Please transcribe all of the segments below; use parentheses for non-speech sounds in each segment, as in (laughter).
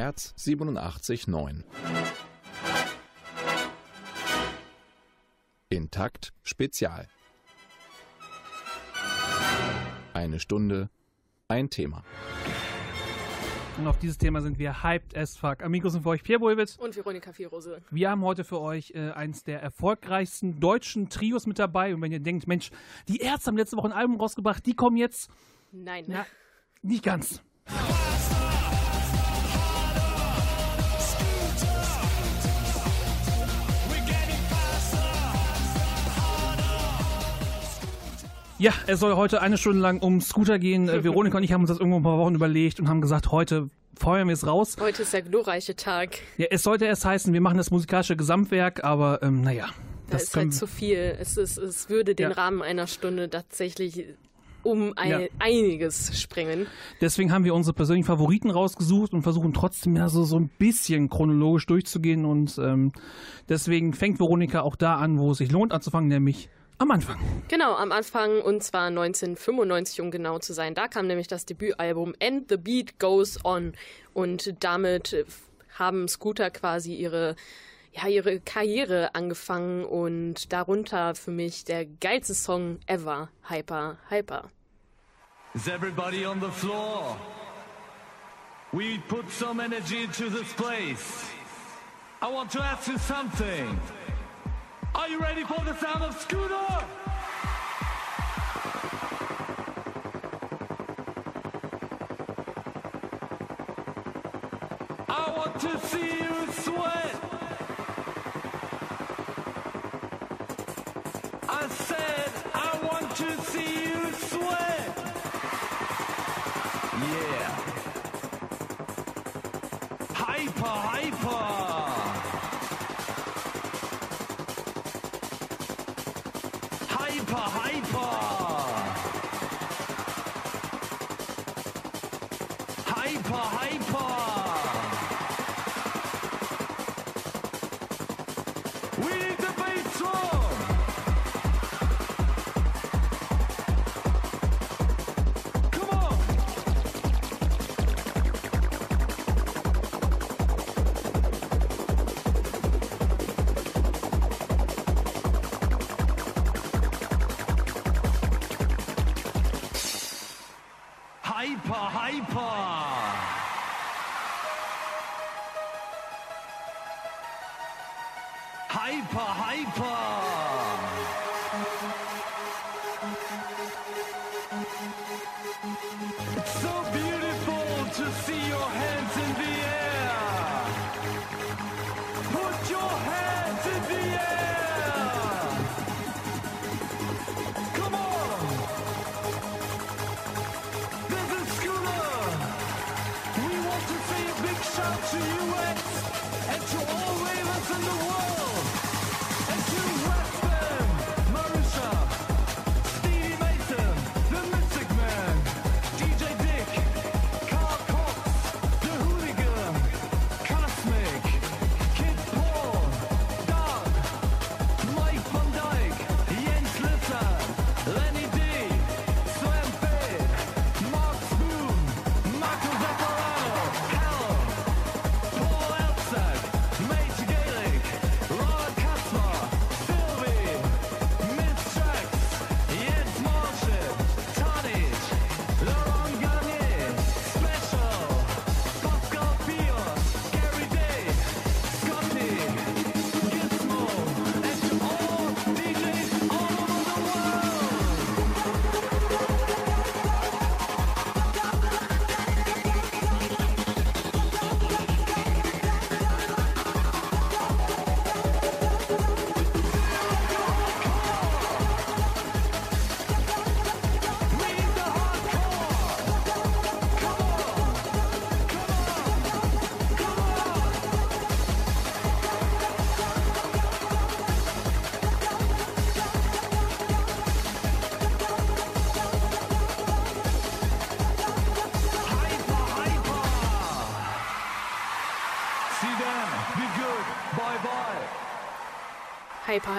Herz 87.9. Intakt Spezial. Eine Stunde, ein Thema. Und auf dieses Thema sind wir hyped as fuck. Amigos sind für euch Pierre Bulwitz. Und Veronika Vierose. Wir haben heute für euch äh, eins der erfolgreichsten deutschen Trios mit dabei. Und wenn ihr denkt, Mensch, die Ärzte haben letzte Woche ein Album rausgebracht, die kommen jetzt. Nein. Na, nicht ganz. Ja, es soll heute eine Stunde lang um Scooter gehen. Äh, Veronika und ich haben uns das irgendwo ein paar Wochen überlegt und haben gesagt, heute feuern wir es raus. Heute ist der glorreiche Tag. Ja, es sollte erst heißen, wir machen das musikalische Gesamtwerk, aber ähm, naja. Da ist halt zu viel. Es, ist, es würde den ja. Rahmen einer Stunde tatsächlich um ein, ja. einiges sprengen. Deswegen haben wir unsere persönlichen Favoriten rausgesucht und versuchen trotzdem ja so, so ein bisschen chronologisch durchzugehen. Und ähm, deswegen fängt Veronika auch da an, wo es sich lohnt anzufangen, nämlich am Anfang. Genau, am Anfang und zwar 1995, um genau zu sein. Da kam nämlich das Debütalbum And the Beat Goes On und damit haben Scooter quasi ihre ja, ihre Karriere angefangen und darunter für mich der geilste Song ever, Hyper, Hyper. Is everybody on the floor? We put some energy into this place. I want to ask you something. Are you ready for the sound of Scooter? I want to see you sweat. I said I want to see you sweat. Yeah. Hyper, hyper. Hyper, hyper. Hyper, hyper.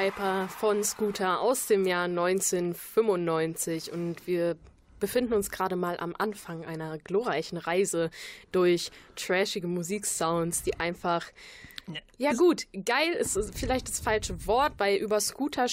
Hyper von Scooter aus dem Jahr 1995 und wir befinden uns gerade mal am Anfang einer glorreichen Reise durch trashige Musiksounds, die einfach. Ja, gut, geil ist vielleicht das falsche Wort, weil über Scooter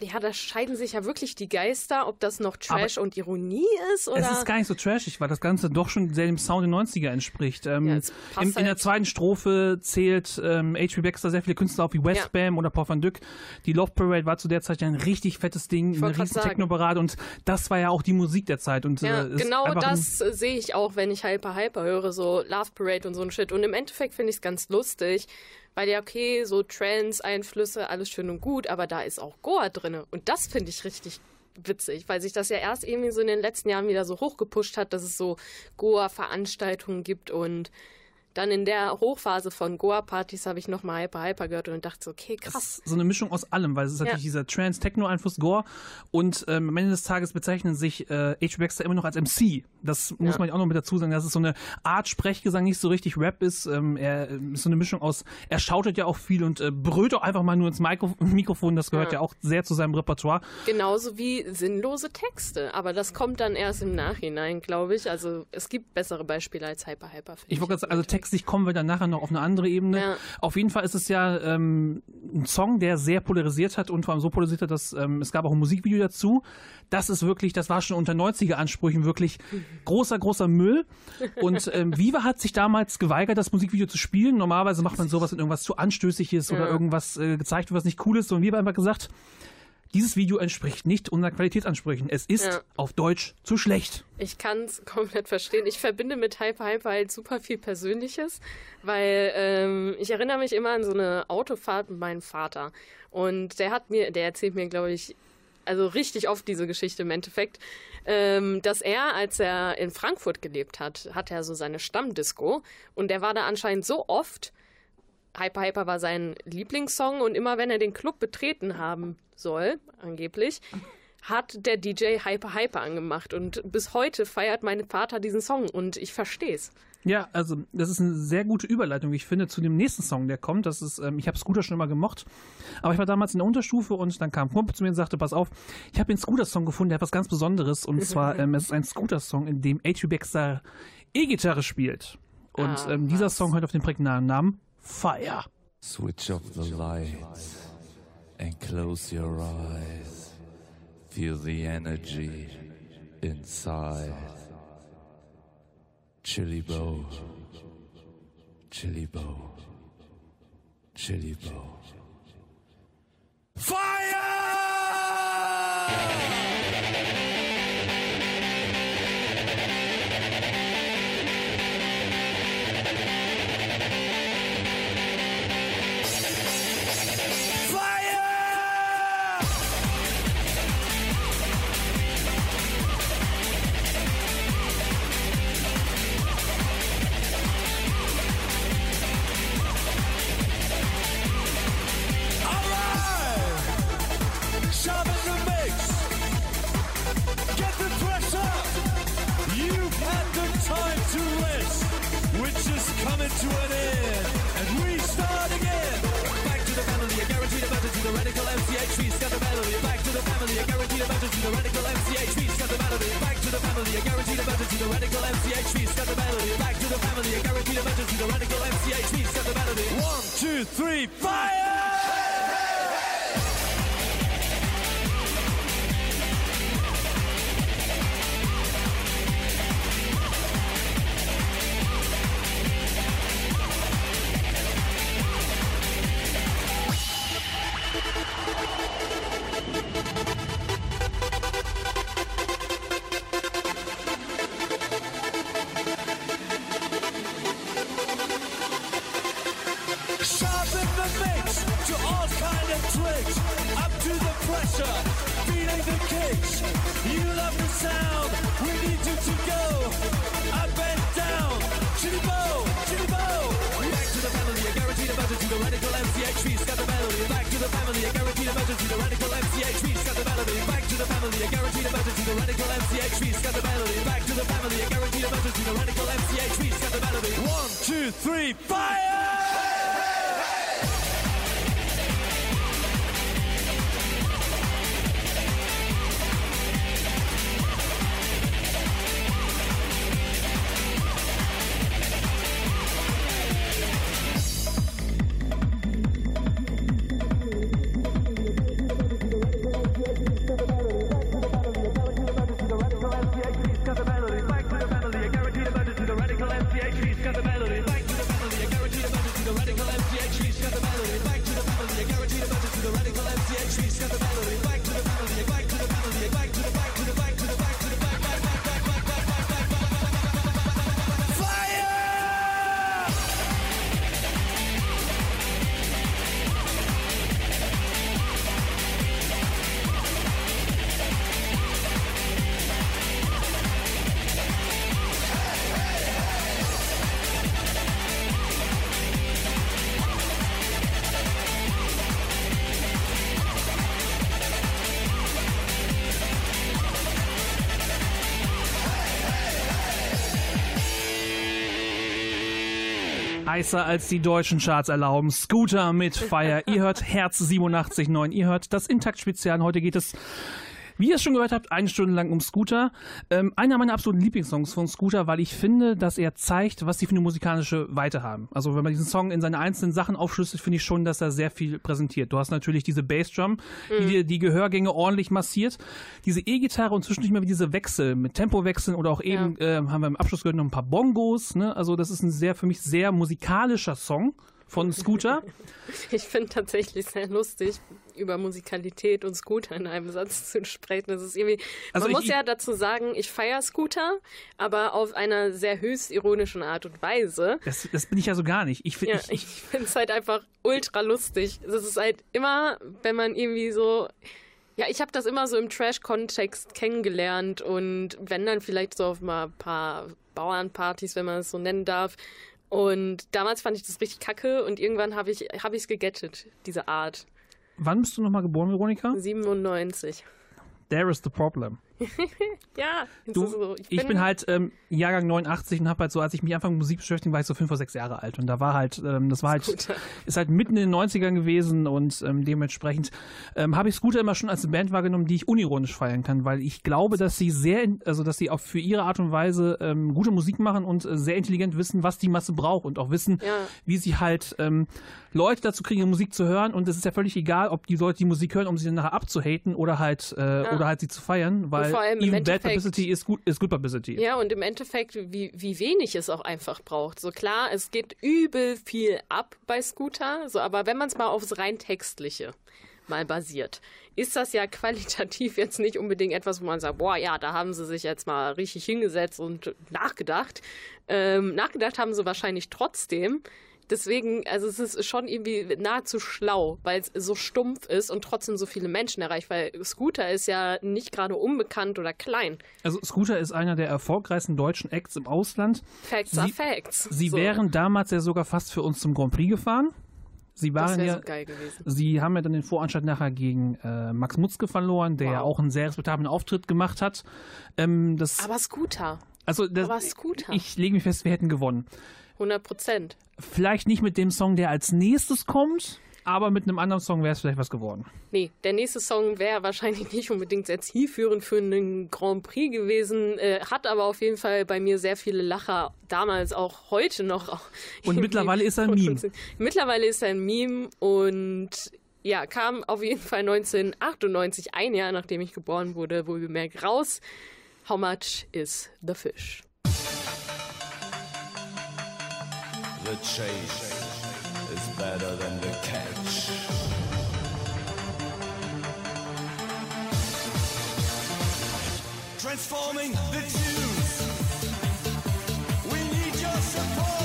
ja, da scheiden sich ja wirklich die Geister, ob das noch Trash Aber und Ironie ist oder. Es ist gar nicht so trashig, weil das Ganze doch schon sehr dem Sound der 90er entspricht. Ähm, ja, in, halt in, der zweiten Strophe zählt ähm, H.P. Baxter sehr viele Künstler auf wie Westbam ja. oder Paul van Dyck. Die Love Parade war zu der Zeit ja ein richtig fettes Ding, eine riesen Techno-Parade und das war ja auch die Musik der Zeit. Und, ja, äh, genau das sehe ich auch, wenn ich Hyper Hyper höre, so Love Parade und so ein Shit. Und im Endeffekt finde ich es ganz lustig, weil ja, okay, so Trends, Einflüsse, alles schön und gut, aber da ist auch Goa drin. Und das finde ich richtig witzig, weil sich das ja erst irgendwie so in den letzten Jahren wieder so hochgepusht hat, dass es so Goa-Veranstaltungen gibt und dann in der Hochphase von Goa-Partys habe ich nochmal Hyper Hyper gehört und dachte so, okay, krass. so eine Mischung aus allem, weil es ist natürlich ja. dieser Trans-Techno-Einfluss Goa und ähm, am Ende des Tages bezeichnen sich äh, H. Baxter immer noch als MC. Das muss ja. man auch noch mit dazu sagen, dass es so eine Art Sprechgesang nicht so richtig Rap ist. Ähm, er ist so eine Mischung aus, er schautet ja auch viel und äh, brüllt auch einfach mal nur ins Mikro (laughs) Mikrofon, das gehört ja. ja auch sehr zu seinem Repertoire. Genauso wie sinnlose Texte, aber das kommt dann erst im Nachhinein, glaube ich. Also es gibt bessere Beispiele als Hyper Hyper. Ich wollte gerade sagen, also Text textlich kommen wir dann nachher noch auf eine andere Ebene. Ja. Auf jeden Fall ist es ja ähm, ein Song, der sehr polarisiert hat und vor allem so polarisiert hat, dass ähm, es gab auch ein Musikvideo dazu. Das ist wirklich, das war schon unter 90er Ansprüchen wirklich großer, großer Müll. Und ähm, (laughs) Viva hat sich damals geweigert, das Musikvideo zu spielen. Normalerweise macht man sowas, wenn irgendwas zu anstößig ist ja. oder irgendwas äh, gezeigt wird, was nicht cool ist. Und Viva hat einfach gesagt, dieses Video entspricht nicht unseren Qualitätsansprüchen. Es ist ja. auf Deutsch zu schlecht. Ich kann es (laughs) komplett verstehen. Ich verbinde mit Hyper Hyper halt super viel Persönliches, weil ähm, ich erinnere mich immer an so eine Autofahrt mit meinem Vater. Und der hat mir, der erzählt mir, glaube ich, also richtig oft diese Geschichte im Endeffekt, ähm, dass er, als er in Frankfurt gelebt hat, hat er so seine Stammdisco und der war da anscheinend so oft, Hyper Hyper war sein Lieblingssong und immer wenn er den Club betreten haben soll, angeblich, hat der DJ Hyper Hyper angemacht und bis heute feiert mein Vater diesen Song und ich verstehe es. Ja, also das ist eine sehr gute Überleitung, wie ich finde, zu dem nächsten Song, der kommt. Das ist, ähm, ich habe Scooter schon immer gemocht, aber ich war damals in der Unterstufe und dann kam ein Kumpel zu mir und sagte, pass auf, ich habe den Scooter-Song gefunden, der hat was ganz Besonderes und (laughs) zwar, ähm, es ist ein Scooter-Song, in dem H.U. Baxter E-Gitarre spielt. Und ah, ähm, dieser Song hört auf den prägnanten Namen fire. Switch off the lights and close your eyes. Feel the energy inside. Chili bow, chili bow, chili bow. Fire! emergency, the radical MCHP, send the melody back to the family, the radical the melody back to the family, the radical the melody. One, two, three, fire! Heißer als die deutschen Charts erlauben. Scooter mit Fire. Ihr hört Herz 87.9. Ihr hört das Intakt-Spezial. Heute geht es wie ihr es schon gehört habt, eine Stunde lang um Scooter. Ähm, einer meiner absoluten Lieblingssongs von Scooter, weil ich finde, dass er zeigt, was sie für eine musikalische Weite haben. Also wenn man diesen Song in seine einzelnen Sachen aufschlüsselt, finde ich schon, dass er sehr viel präsentiert. Du hast natürlich diese Bassdrum, mhm. die dir die Gehörgänge ordentlich massiert. Diese E-Gitarre und zwischendurch mal diese Wechsel mit Tempowechseln oder auch eben, ja. äh, haben wir im Abschluss gehört, noch ein paar Bongos. Ne? Also das ist ein sehr, für mich sehr musikalischer Song von Scooter. (laughs) Ich finde tatsächlich sehr lustig, über Musikalität und Scooter in einem Satz zu sprechen. Das ist irgendwie. Also man muss ja dazu sagen, ich feiere Scooter, aber auf einer sehr höchst ironischen Art und Weise. Das, das bin ich ja so gar nicht. Ich, finde ja, ich, ich finde es halt einfach ultra lustig. Es ist halt immer, wenn man irgendwie so. Ja, ich habe das immer so im Trash-Kontext kennengelernt und wenn dann vielleicht so auf mal ein paar Bauernpartys, wenn man es so nennen darf, und damals fand ich das richtig kacke und irgendwann habe ich es hab gegettet, diese Art. Wann bist du nochmal geboren, Veronika? 97. There is the problem. (laughs) ja, du, so. ich, bin, ich bin halt ähm, Jahrgang 89 und habe halt so, als ich mich anfangen Musik beschäftigt, war ich so fünf oder sechs Jahre alt und da war halt, ähm, das war halt, Scooter. ist halt mitten in den 90ern gewesen und ähm, dementsprechend ähm, habe ich Scooter immer schon als eine Band wahrgenommen, die ich unironisch feiern kann, weil ich glaube, dass sie sehr, also dass sie auch für ihre Art und Weise ähm, gute Musik machen und äh, sehr intelligent wissen, was die Masse braucht und auch wissen, ja. wie sie halt ähm, Leute dazu kriegen, Musik zu hören und es ist ja völlig egal, ob die Leute die Musik hören, um sie dann nachher abzuhaten oder halt äh, ja. oder halt sie zu feiern, weil even bad publicity ist gut ist good publicity. Ja, und im Endeffekt, wie, wie wenig es auch einfach braucht. So klar, es geht übel viel ab bei Scooter, so, aber wenn man es mal aufs rein textliche mal basiert, ist das ja (laughs) qualitativ jetzt nicht unbedingt etwas, wo man sagt, boah, ja, da haben sie sich jetzt mal richtig hingesetzt und nachgedacht. Ähm, nachgedacht haben sie wahrscheinlich trotzdem, Deswegen, also es ist schon irgendwie nahezu schlau, weil es so stumpf ist und trotzdem so viele Menschen erreicht, weil Scooter ist ja nicht gerade unbekannt oder klein. Also Scooter ist einer der erfolgreichsten deutschen Acts im Ausland. Facts sie, are Facts. Sie so. wären damals ja sogar fast für uns zum Grand Prix gefahren. Sie waren ja, so sie haben ja dann den Voranstalt nachher gegen äh, Max Mutzke verloren, der wow. ja auch einen sehr respektablen Auftritt gemacht hat. Ähm, das, Aber Scooter. Also das, Aber Scooter. Ich lege mich fest, wir hätten gewonnen. 100 Prozent. Vielleicht nicht mit dem Song, der als nächstes kommt, aber mit einem anderen Song wäre es vielleicht was geworden. Nee, der nächste Song wäre wahrscheinlich nicht unbedingt sehr zielführend für einen Grand Prix gewesen, äh, hat aber auf jeden Fall bei mir sehr viele Lacher, damals auch heute noch. Auch und (laughs) mittlerweile ist er ein Meme. Mittlerweile ist er ein Meme und ja, kam auf jeden Fall 1998, ein Jahr nachdem ich geboren wurde, wohl bemerkt raus. How much is the fish? The chase is better than the catch. Transforming the tunes. We need your support.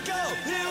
we go. Here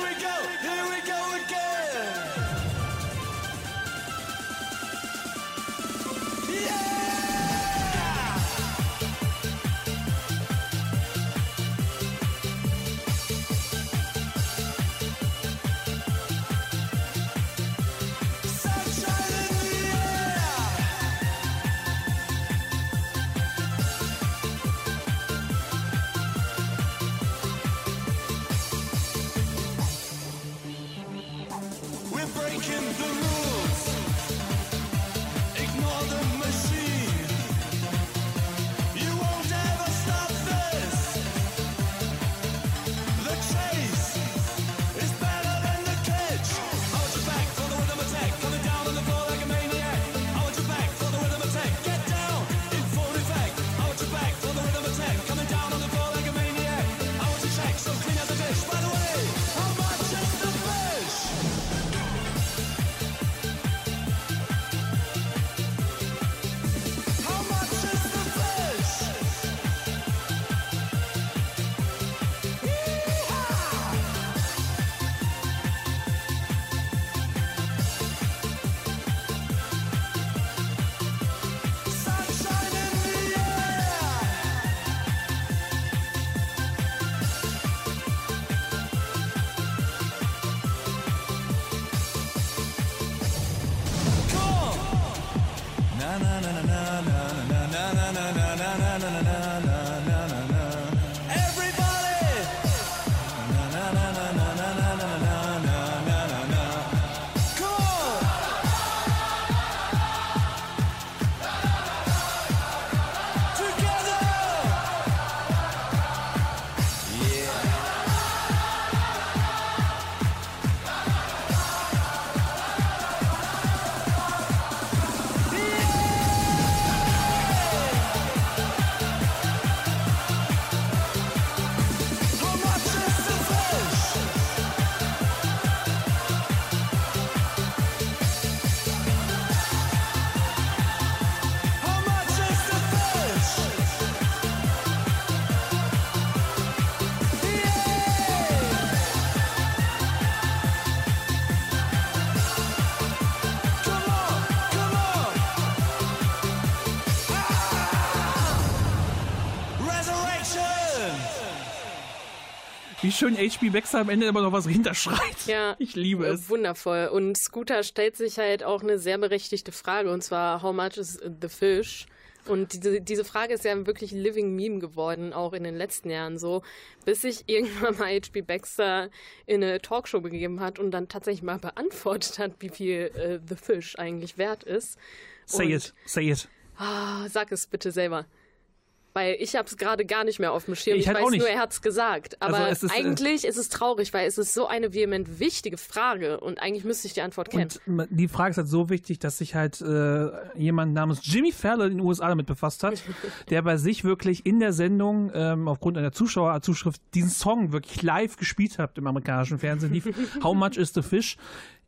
schön HB Baxter am Ende immer noch was hinterschreit. Ja. Ich liebe es. Wundervoll. Und Scooter stellt sich halt auch eine sehr berechtigte Frage, und zwar, how much is the fish? Und diese, diese Frage ist ja wirklich ein Living Meme geworden, auch in den letzten Jahren so, bis sich irgendwann mal HB Baxter in eine Talkshow begeben hat und dann tatsächlich mal beantwortet hat, wie viel äh, The Fish eigentlich wert ist. Say Und- it, say it. Ah, sag es bitte selber. Weil ich habe es gerade gar nicht mehr auf dem Schirm. Ich Ich, halt weiß auch nicht. nur, er hat es gesagt. Aber Also ist, äh, eigentlich ist es traurig, weil es ist so eine vehement wichtige Frage und eigentlich müsste ich die Antwort kennen. Und die Frage ist halt so wichtig, dass sich halt äh, jemand namens Jimmy Fallon in den USA damit befasst hat, (laughs) der bei sich wirklich in der Sendung ähm, aufgrund einer Zuschauerzuschrift diesen Song wirklich live gespielt hat im amerikanischen Fernsehen. (laughs) How Much is the Fish?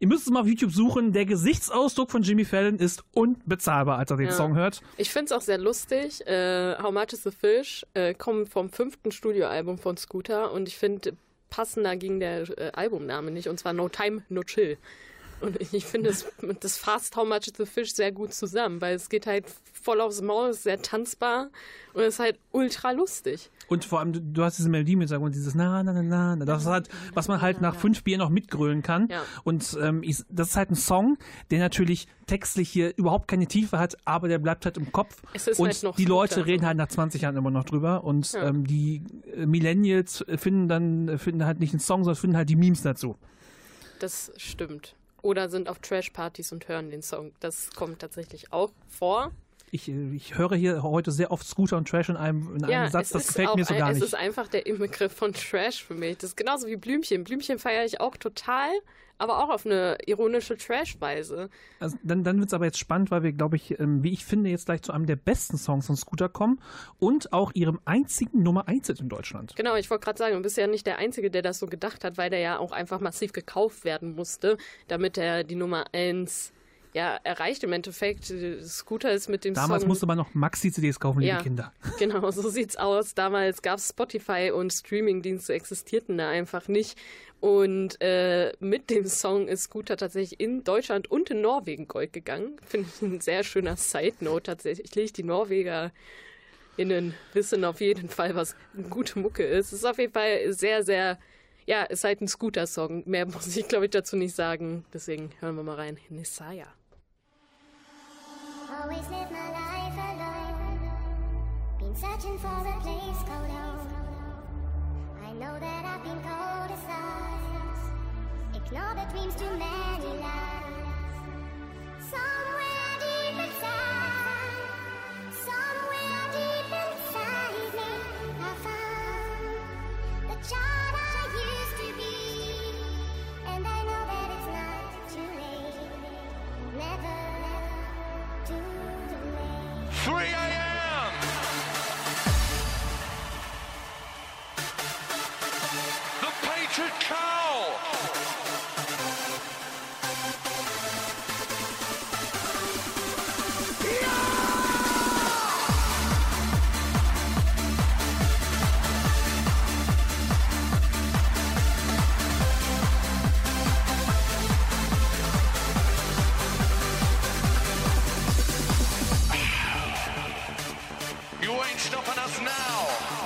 Ihr müsst es mal auf YouTube suchen. Der Gesichtsausdruck von Jimmy Fallon ist unbezahlbar, als er den Ja. Song hört. Ich finde es auch sehr lustig. Äh, How Much is the Fish äh, kommt vom fünften Studioalbum von Scooter und ich finde, passender ging der äh, Albumname nicht und zwar No Time, No Chill. Und ich, finde, das, das fasst How Much is the Fish sehr gut zusammen, weil es geht halt voll aufs Maul, ist sehr tanzbar und ist halt ultra lustig. Und vor allem, du, du hast diese Melodie mit sagen und dieses na na na na, na das ist halt, was man halt nach fünf Bier noch mitgrölen kann. Ja. Und ähm, ich, das ist halt ein Song, der natürlich textlich hier überhaupt keine Tiefe hat, aber der bleibt halt im Kopf. Es ist und halt die. Leute reden halt nach 20 Jahren immer noch drüber. Und Ja. ähm, die äh, Millennials finden dann finden halt nicht einen Song, sondern finden halt die Memes dazu. Das stimmt. Oder sind auf Trash-Partys und hören den Song. Das kommt tatsächlich auch vor. Ich, ich höre hier heute sehr oft Scooter und Trash in einem, in einem Satz, es das gefällt mir so ein, gar Es nicht. ist einfach der Inbegriff von Trash für mich. Das ist genauso wie Blümchen. Blümchen feiere ich auch total, aber auch auf eine ironische Trash-Weise. Also dann dann wird es aber jetzt spannend, weil wir, glaube ich, ähm, wie ich finde, jetzt gleich zu einem der besten Songs von Scooter kommen und auch ihrem einzigen Nummer 1 Hit in Deutschland. Genau, ich wollte gerade sagen, du bist ja nicht der Einzige, der das so gedacht hat, weil der ja auch einfach massiv gekauft werden musste, damit er die Nummer 1 ja, erreicht im Endeffekt. Scooter ist mit dem Damals Song... musste man noch Maxi-CDs kaufen, liebe Ja. Kinder. (laughs) Genau, so sieht's aus. Damals gab es Spotify und Streamingdienste existierten da einfach nicht. Und äh, mit dem Song ist Scooter tatsächlich in Deutschland und in Norwegen Gold gegangen. Finde ich ein sehr schöner Side-Note tatsächlich. Die Norweger innen wissen auf jeden Fall, was eine gute Mucke ist. Es ist auf jeden Fall sehr, sehr, ja, ist halt ein Scooter-Song. Mehr (laughs) muss ich, glaube ich, dazu nicht sagen. Deswegen hören wir mal rein. Nisaya. Always live my life alone. Been searching for a place called home. I know that I've been cold as ice. Ignore the dreams too many lies. Somewhere 3 a.m. The Patriot Cow. who ain't stopping us now.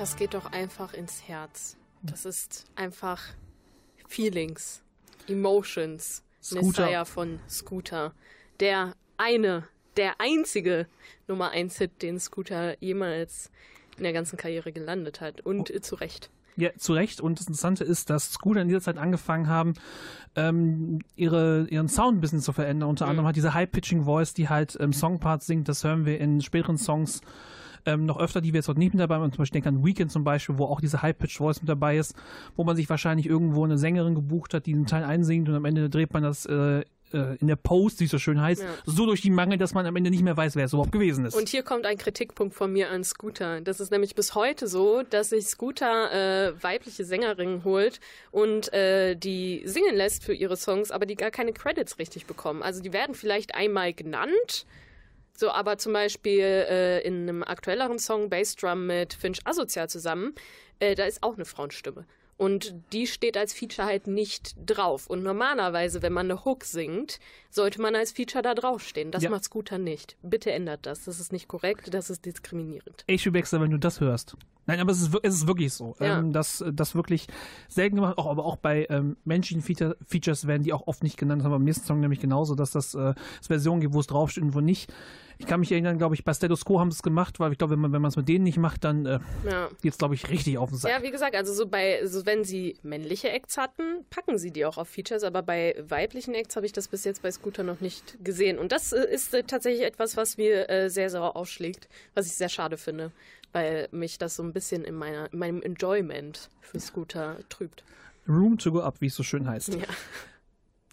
Das geht doch einfach ins Herz. Das ist einfach Feelings, Emotions. Scooter. Messiah von Scooter. Der eine, der einzige Nummer 1 Hit, den Scooter jemals in der ganzen Karriere gelandet hat. Und äh, zu Recht. Ja, zu Recht. Und das Interessante ist, dass Scooter in dieser Zeit angefangen haben, ähm, ihre, ihren Sound ein bisschen zu verändern. Unter anderem hat diese High-Pitching-Voice, die halt ähm, Songparts singt. Das hören wir in späteren Songs ähm, noch öfter, die wir jetzt heute nicht mit dabei haben. Zum Beispiel denke an Weekend zum Beispiel, wo auch diese High-Pitched-Voice mit dabei ist, wo man sich wahrscheinlich irgendwo eine Sängerin gebucht hat, die einen Teil einsingt und am Ende dreht man das äh, äh, in der Post, wie es so schön heißt, Ja. so durch die Mangel, dass man am Ende nicht mehr weiß, wer es überhaupt gewesen ist. Und hier kommt ein Kritikpunkt von mir an Scooter. Das ist nämlich bis heute so, dass sich Scooter äh, weibliche Sängerinnen holt und äh, die singen lässt für ihre Songs, aber die gar keine Credits richtig bekommen. Also die werden vielleicht einmal genannt, so aber zum Beispiel äh, in einem aktuelleren Song Bassdrum mit Finch Asozial zusammen, äh, da ist auch eine Frauenstimme. Und die steht als Feature halt nicht drauf. Und normalerweise, wenn man eine Hook singt, sollte man als Feature da draufstehen. Das Ja. macht Scooter nicht. Bitte ändert das. Das ist nicht korrekt, das ist diskriminierend. H.P. Baxter, wenn du das hörst. Nein, aber es ist, es ist wirklich so. Ja. Ähm, dass das wirklich selten gemacht, auch, aber auch bei ähm, menschlichen Feature, Features werden die auch oft nicht genannt. Das haben wir beim nächsten Song nämlich genauso, dass das äh, es Versionen gibt, wo es draufsteht und wo nicht. Ich kann mich erinnern, glaube ich, bei Status Quo haben sie es gemacht, weil ich glaube, wenn man wenn man es mit denen nicht macht, dann äh, Ja. geht es, glaube ich, richtig auf den Sack. Ja, wie gesagt, also so bei, so wenn sie männliche Acts hatten, packen sie die auch auf Features, aber bei weiblichen Acts habe ich das bis jetzt bei Scooter noch nicht gesehen. Und das äh, ist äh, tatsächlich etwas, was mir äh, sehr sauer aufschlägt, was ich sehr schade finde, weil mich das so ein bisschen in, meiner, in meinem Enjoyment für Scooter trübt. Room to go up, wie es so schön heißt. Ja.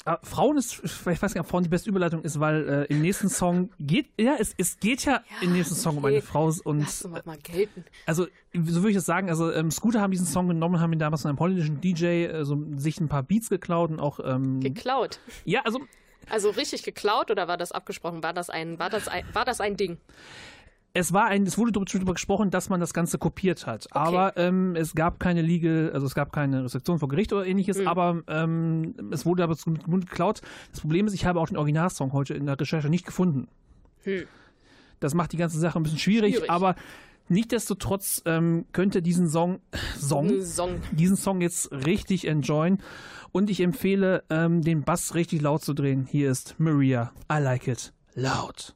Aber Frauen ist, ich weiß gar nicht, ob Frauen die beste Überleitung ist, weil äh, im nächsten Song geht, ja, es, es geht ja, im nächsten Song um okay. eine Frau und Lass mal gelten. Also, so würde ich das sagen. Also, ähm, Scooter haben diesen Song genommen, haben ihn damals von einem holländischen DJ äh, so, sich ein paar Beats geklaut und auch. Ähm, Geklaut. ja, also, Also richtig geklaut oder war das abgesprochen? War das ein, war das ein, war das ein Ding? Es war ein, es wurde darüber gesprochen, dass man das Ganze kopiert hat. Aber ähm, es gab keine Legal, also es gab keine Restriktion vor Gericht oder ähnliches, Mhm. aber ähm, es wurde aber zum Mund geklaut. Das Problem ist, ich habe auch den Originalsong heute in der Recherche nicht gefunden. Das macht die ganze Sache ein bisschen schwierig. Schwierig. aber nichtsdestotrotz ähm, könnte diesen Song, Song, Song. diesen Song jetzt richtig enjoyen. Und ich empfehle, ähm, den Bass richtig laut zu drehen. Hier ist Maria. I like it. Laut.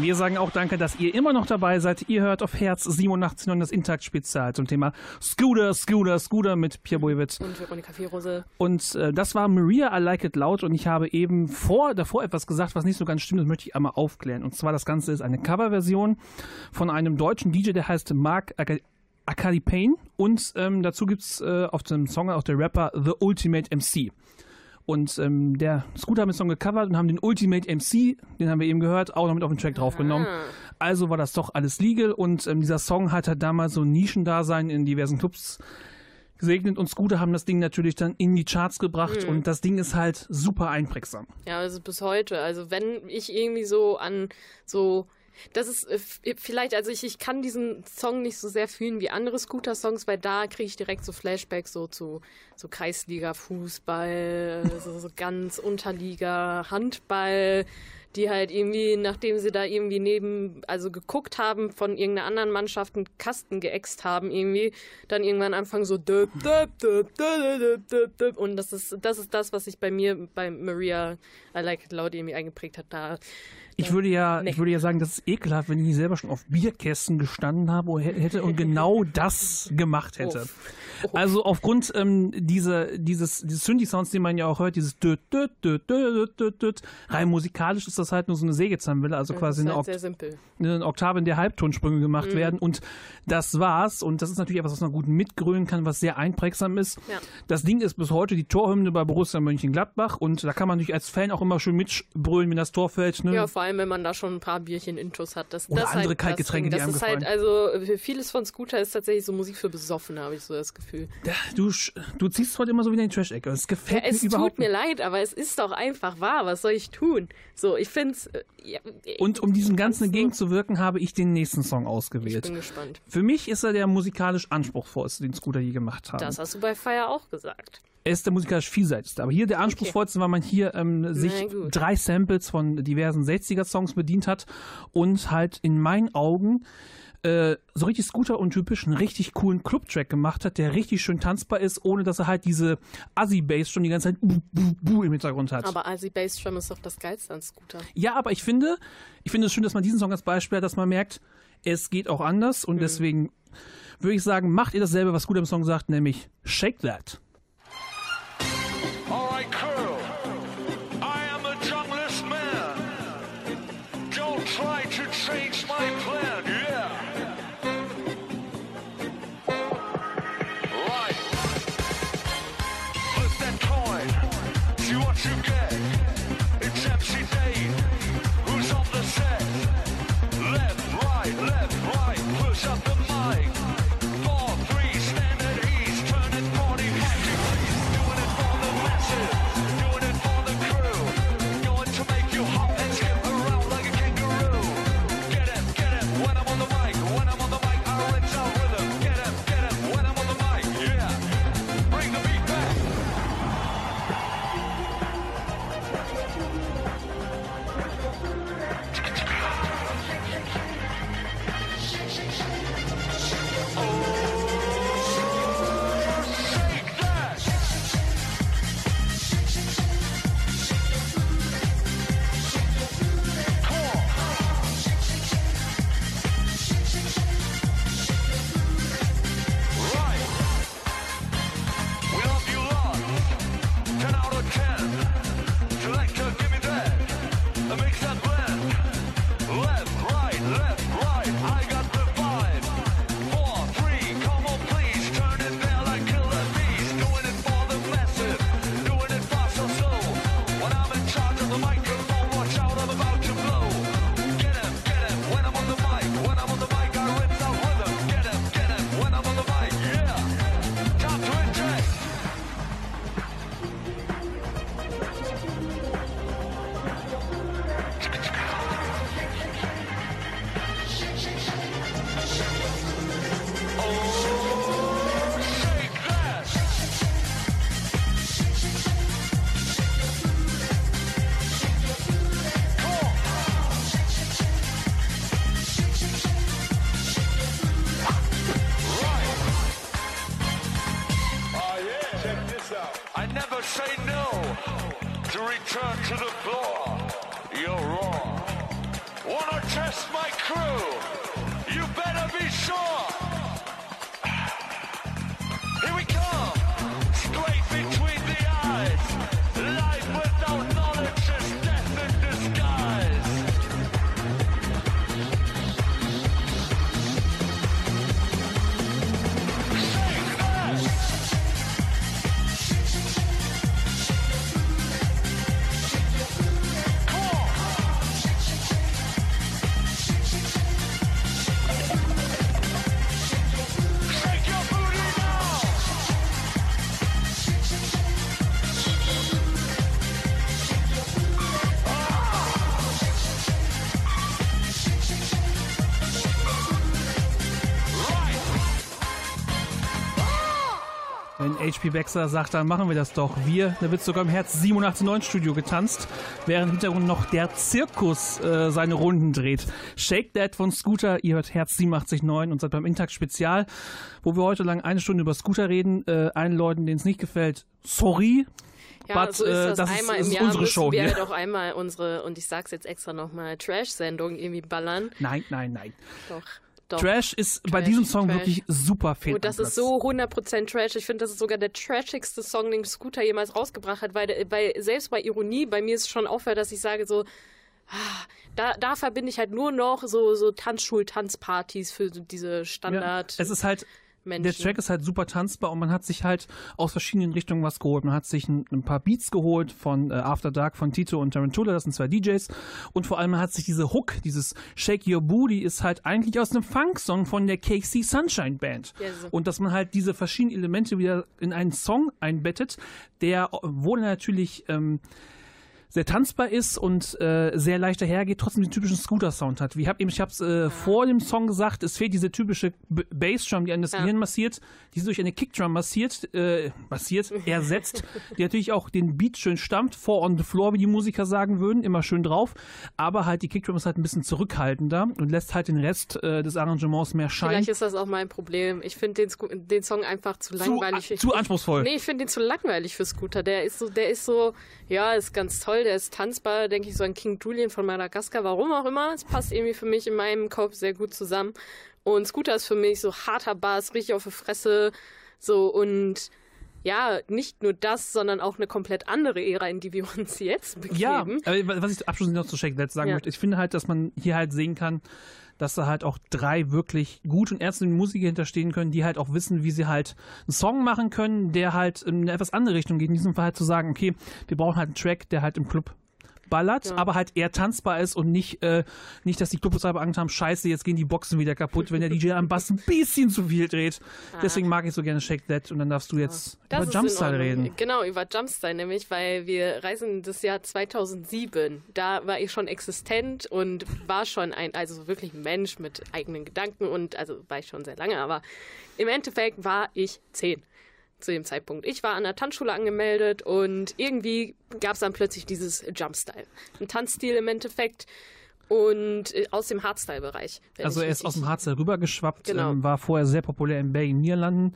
Wir sagen auch danke, dass ihr immer noch dabei seid. Ihr hört auf Herz 87 und das Intakt-Spezial zum Thema Scooter, Scooter, Scooter mit Pierre Boywitz. Und Veronika Fierose. Und äh, das war Maria, I Like It Loud. Und ich habe eben vor, davor etwas gesagt, was nicht so ganz stimmt. Das möchte ich einmal aufklären. Und zwar, das Ganze ist eine Coverversion von einem deutschen DJ, der heißt Mark Ak Akali Payne. Und ähm, dazu gibt es äh, auf dem Song auch der Rapper The Ultimate MC. Und ähm, der Scooter hat den Song gecovert und haben den Ultimate MC, den haben wir eben gehört, auch noch mit auf den Track draufgenommen. Also war das doch alles legal und ähm, dieser Song hat halt damals so ein Nischendasein in diversen Clubs gesegnet und Scooter haben das Ding natürlich dann in die Charts gebracht und das Ding ist halt super einprägsam. Ja, also bis heute. Also wenn ich irgendwie so an so das ist äh, f- vielleicht, also ich, ich kann diesen Song nicht so sehr fühlen wie andere Scooter-Songs, weil da kriege ich direkt so Flashbacks so zu so Kreisliga-Fußball, so, so ganz Unterliga, Handball, die halt irgendwie, nachdem sie da irgendwie neben, also geguckt haben, von irgendeiner anderen Mannschaft einen Kasten geäxt haben irgendwie, dann irgendwann anfangen so döp, döp, döp, döp, döp, döp. und das ist, das ist das, was sich bei mir, bei Maria I Like It Loud irgendwie eingeprägt hat. Da Ich würde ja, Nee. ich würde ja sagen, das ist ekelhaft, wenn ich selber schon auf Bierkästen gestanden habe oder hätte und genau das gemacht hätte. Also aufgrund ähm, dieser, dieses, dieses Synthi-Sounds, den man ja auch hört, dieses düt, düt, düt, düt, düt, düt, rein musikalisch ist das halt nur so eine Sägezahnwelle, also das quasi ist eine, halt Okt eine Oktave, in der Halbtonsprünge gemacht werden und das war's und das ist natürlich etwas, was man gut mitgrölen kann, was sehr einprägsam ist. Ja. Das Ding ist bis heute die Torhymne bei Borussia Mönchengladbach und da kann man natürlich als Fan auch immer schön mitbrüllen, wenn das Tor fällt. Ne? Ja, vor allem, wenn man da schon ein paar Bierchen Intus hat. Das, Oder das andere halt das Kaltgetränke, Ding. die Das ist einem halt, also für vieles von Scooter ist tatsächlich so Musik für Besoffene, habe ich so das Gefühl. Ja, Du, du ziehst heute immer so wieder in die Trash-Ecke. Es Ja, gefällt es mir überhaupt tut mir nicht. leid, aber es ist doch einfach wahr. Was soll ich tun? So, ich finde es. Ja, Und um diesem Ganzen entgegenzuwirken, habe ich den nächsten Song ich ausgewählt. bin gespannt. Für mich ist er der musikalisch anspruchsvollste, den Scooter je gemacht hat. Das hast du bei Fire auch gesagt. Er ist der musikalisch vielseitigste. Aber hier der anspruchsvollste, weil man hier ähm, sich gut. drei Samples von diversen 60er-Songs bedient hat und halt in meinen Augen äh, so richtig Scooter untypisch einen richtig coolen Club-Track gemacht hat, der richtig schön tanzbar ist, ohne dass er halt diese Assi-Bass schon die ganze Zeit buh, buh, buh im Hintergrund hat. Aber Asi Bassdrum ist doch das Geilste an Scooter. Ja, aber ich finde, ich finde es schön, dass man diesen Song als Beispiel hat, dass man merkt, es geht auch anders Mhm. und deswegen würde ich sagen, macht ihr dasselbe, was gut im Song sagt, nämlich Shake That. HP Baxter sagt, dann machen wir das doch. Wir, da wird sogar im Herz 879 Studio getanzt, während im Hintergrund noch der Zirkus äh, seine Runden dreht. Shake That von Scooter, ihr hört Herz 879 und seid beim Intakt Spezial, wo wir heute lang eine Stunde über Scooter reden. Äh, allen Leuten, denen es nicht gefällt, sorry. Ja, but, so ist äh, das, das ist- einmal das im ist Jahr unsere Show wir hier. halt auch einmal unsere, und ich sag's jetzt extra nochmal, Trash-Sendung irgendwie ballern. Nein, nein, nein. Doch, doch. Trash ist bei Trash, diesem Song Trash. wirklich super fehl Oh, am das ist so 100% Trash. Ich finde, das ist sogar der trashigste Song, den Scooter jemals rausgebracht hat, weil, weil selbst bei Ironie, bei mir ist es schon auffällt, dass ich sage so, ah, da, da verbinde ich halt nur noch so, so Tanzschul-Tanzpartys für diese Standard. Ja, es ist halt Menschen. Der Track ist halt super tanzbar und man hat sich halt aus verschiedenen Richtungen was geholt. Man hat sich ein, ein paar Beats geholt von äh, After Dark von Tito und Tarantula, das sind zwei DJs. Und vor allem man hat sich diese Hook, dieses Shake Your Booty, ist halt eigentlich aus einem Funk-Song von der KC Sunshine Band. So. Und dass man halt diese verschiedenen Elemente wieder in einen Song einbettet, der, er natürlich ähm, sehr tanzbar ist und äh, sehr leicht dahergeht, trotzdem den typischen Scooter-Sound hat. Wie hab eben, ich habe es äh, vor dem Song gesagt, es fehlt diese typische B Bassdrum, die an das Ja. Gehirn massiert, die durch eine Kickdrum massiert, äh, massiert, ersetzt, (laughs) die natürlich auch den Beat schön stammt, four on the floor, wie die Musiker sagen würden, immer schön drauf, aber halt die Kickdrum ist halt ein bisschen zurückhaltender und lässt halt den Rest äh, des Arrangements mehr scheinen. Vielleicht ist das auch mein Problem. Ich finde den, den Song einfach zu Zu, langweilig. zu anspruchsvoll. Nee, ich finde den zu langweilig für Scooter. Der ist so, der ist so, ja, ist ganz toll, der ist tanzbar, denke ich so an King Julian von Madagaskar, warum auch immer. Es passt irgendwie für mich in meinem Kopf sehr gut zusammen. Und Scooter ist für mich so harter Bass, richtig auf die Fresse, so und ja, nicht nur das, sondern auch eine komplett andere Ära, in die wir uns jetzt begeben. Ja, aber was ich abschließend noch zu Shake That sagen Ja. möchte, ich finde halt, dass man hier halt sehen kann, dass da halt auch drei wirklich gut und ernsthafte Musiker hinterstehen können, die halt auch wissen, wie sie halt einen Song machen können, der halt in eine etwas andere Richtung geht. In diesem Fall halt zu sagen, okay, wir brauchen halt einen Track, der halt im Club ballert, Ja. aber halt eher tanzbar ist und nicht, äh, nicht dass die Clubbetreiber Angst haben, scheiße, jetzt gehen die Boxen wieder kaputt, wenn der (laughs) DJ am Bass ein bisschen zu viel dreht. Deswegen mag ich so gerne Shake That und dann darfst du jetzt Ah. Das über Jumpstyle reden. Genau, über Jumpstyle nämlich, weil wir reisen das Jahr 2007. Da war ich schon existent und war schon ein, also wirklich ein Mensch mit eigenen Gedanken und also war ich schon sehr lange, aber im Endeffekt war ich zehn zu dem Zeitpunkt. Ich war an der Tanzschule angemeldet und irgendwie gab es dann plötzlich dieses Jumpstyle. Ein Tanzstil im Endeffekt und äh, aus dem Hardstyle-Bereich. Also er ist aus dem Hardstyle rübergeschwappt, Genau. ähm, war vorher sehr populär in Belgien, Niederlanden.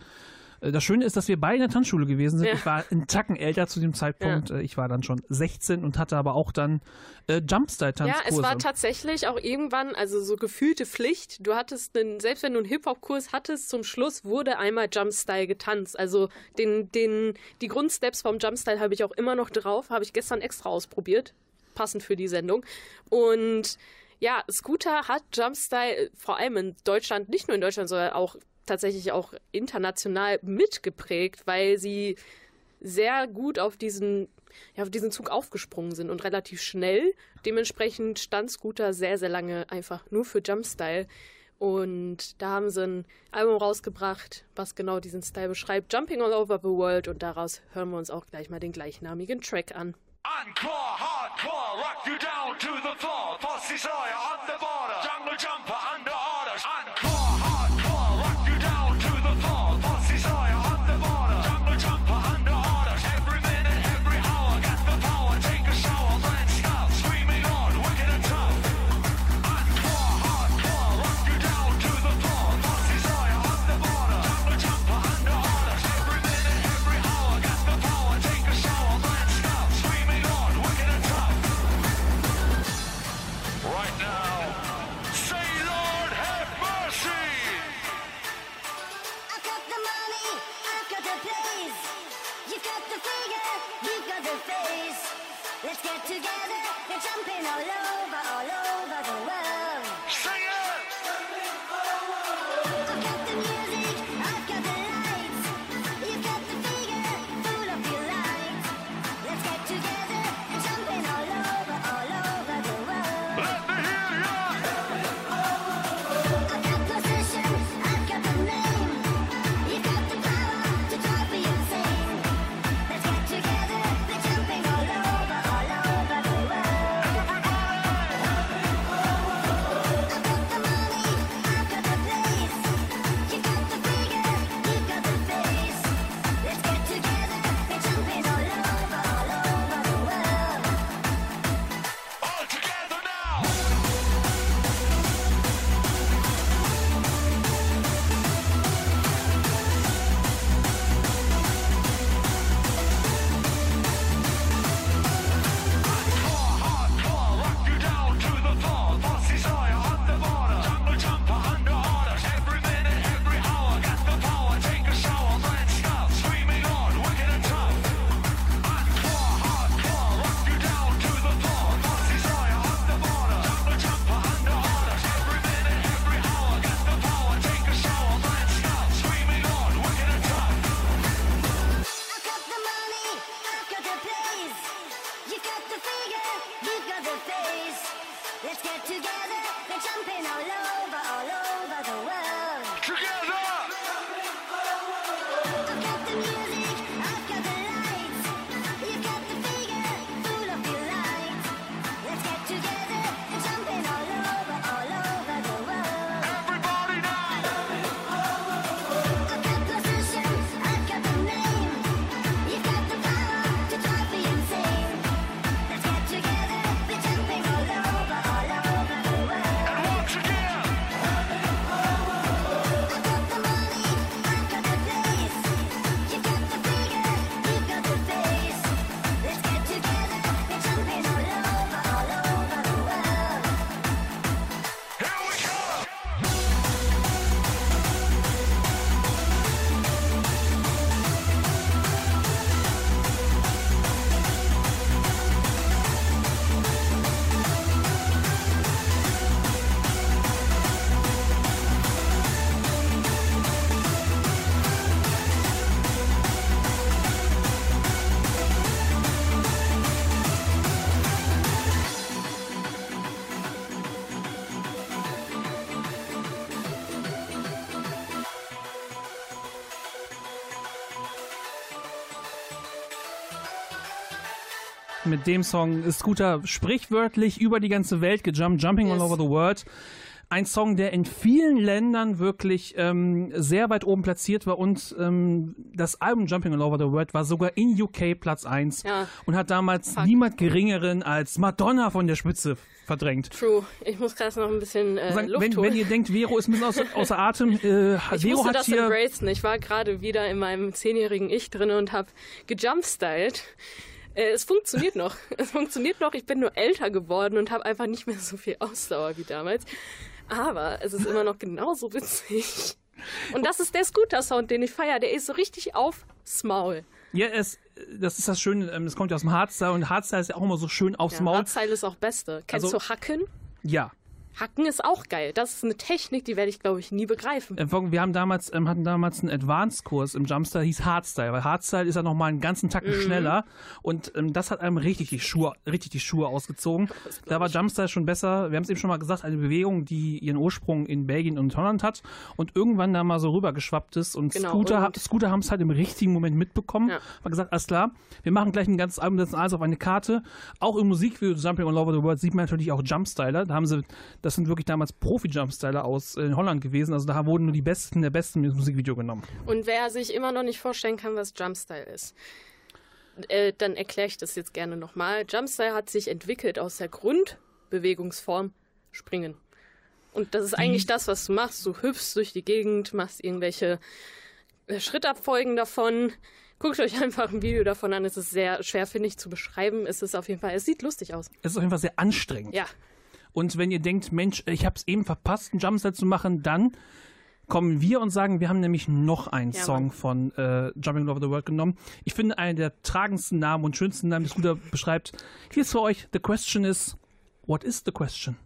Äh, Das Schöne ist, dass wir beide in der Tanzschule gewesen sind. Ja. Ich war einen Tacken älter zu dem Zeitpunkt. Äh, Ich war dann schon 16 und hatte aber auch dann äh, Ja, Jumpstyle-Tanzkurse. es war tatsächlich auch irgendwann, also so gefühlte Pflicht. Du hattest einen, selbst wenn du einen Hip-Hop-Kurs hattest, zum Schluss wurde einmal Jumpstyle getanzt. Also den, den, die Grundsteps vom Jumpstyle habe ich auch immer noch drauf, habe ich gestern extra ausprobiert, passend für die Sendung. Und ja, Scooter hat Jumpstyle äh, vor allem in Deutschland, nicht nur in Deutschland, sondern auch tatsächlich auch international mitgeprägt, weil sie sehr gut auf diesen, ja, auf diesen Zug aufgesprungen sind und relativ schnell. Dementsprechend stand Scooter sehr, sehr lange einfach nur für Jumpstyle. Und da haben sie ein Album rausgebracht, was genau diesen Style beschreibt. Jumping All Over the World. Und daraus hören wir uns auch gleich mal den gleichnamigen Track an. Encore, hardcore, rock you down to the floor. Pussy Sawyer on the border. Jungle jumper under orders. Encore, Mit dem Song ist Scooter sprichwörtlich über die ganze Welt gejumpt, Jumping Yes. All Over the World. Ein Song, der in vielen Ländern wirklich ähm, sehr weit oben platziert war und ähm, das Album Jumping All Over the World war sogar in UK Platz 1 Ja. und hat damals Fuck. niemand geringeren als Madonna von der Spitze verdrängt. True. Ich muss gerade noch ein bisschen äh, Sagen, Luft wenn, holen. wenn ihr denkt, Vero ist ein bisschen außer, außer Atem, äh, (laughs) ich Vero musste hat das hier embracen. Ich war gerade wieder in meinem zehnjährigen Ich drin und habe gejumpstylt. Äh, es funktioniert noch. (laughs) Es funktioniert noch. Ich bin nur älter geworden und habe einfach nicht mehr so viel Ausdauer wie damals. Aber es ist immer noch genauso witzig. Und das ist der Scooter-Sound, den ich feiere. Der ist so richtig aufs Maul. Ja, es, das ist das Schöne, ähm, das kommt ja aus dem Hardstyle und Hardstyle ist ja auch immer so schön aufs Ja, Maul. Hardstyle ist auch Beste. Kennst Also- du Hacken? Ja. Hacken ist auch geil. Das ist eine Technik, die werde ich, glaube ich, nie begreifen. Äh, Wir haben damals, ähm, hatten damals einen Advanced-Kurs im Jumpstyle, hieß Hardstyle, weil Hardstyle ist ja nochmal einen ganzen Tacken Mhm. schneller und ähm, das hat einem richtig die Schuhe, richtig die Schuhe ausgezogen. Da war Jumpstyle schon besser. Wir haben es eben schon mal gesagt, eine Bewegung, die ihren Ursprung in Belgien und Holland hat und irgendwann da mal so rübergeschwappt ist und Genau, Scooter, und- Scooter haben es halt im richtigen Moment mitbekommen. Ja. War gesagt, alles klar, wir machen gleich ein ganzes Album, setzen alles auf eine Karte. Auch im Musikvideo Jumping All Over the World sieht man natürlich auch Jumpstyler. Da haben sie, das sind wirklich damals Profi-Jumpstyler aus äh, Holland gewesen. Also da wurden nur die Besten der Besten ins Musikvideo genommen. Und wer sich immer noch nicht vorstellen kann, was Jumpstyle ist, äh, dann erkläre ich das jetzt gerne nochmal. Jumpstyle hat sich entwickelt aus der Grundbewegungsform Springen. Und das ist eigentlich das, was du machst. Du hüpfst durch die Gegend, machst irgendwelche äh, Schrittabfolgen davon. Guckt euch (laughs) einfach ein Video davon an. Es ist sehr schwer, finde ich, zu beschreiben. Es ist auf jeden Fall, es sieht lustig aus. Es ist auf jeden Fall sehr anstrengend. Ja, Und wenn ihr denkt, Mensch, ich habe es eben verpasst, einen Jumpstyle zu machen, dann kommen wir und sagen, wir haben nämlich noch einen Ja, Song Mann. von äh, Jumping All Over the World genommen. Ich finde, einen der tragendsten Namen und schönsten Namen, die Scooter beschreibt. Hier ist für euch, the question is, what is the question?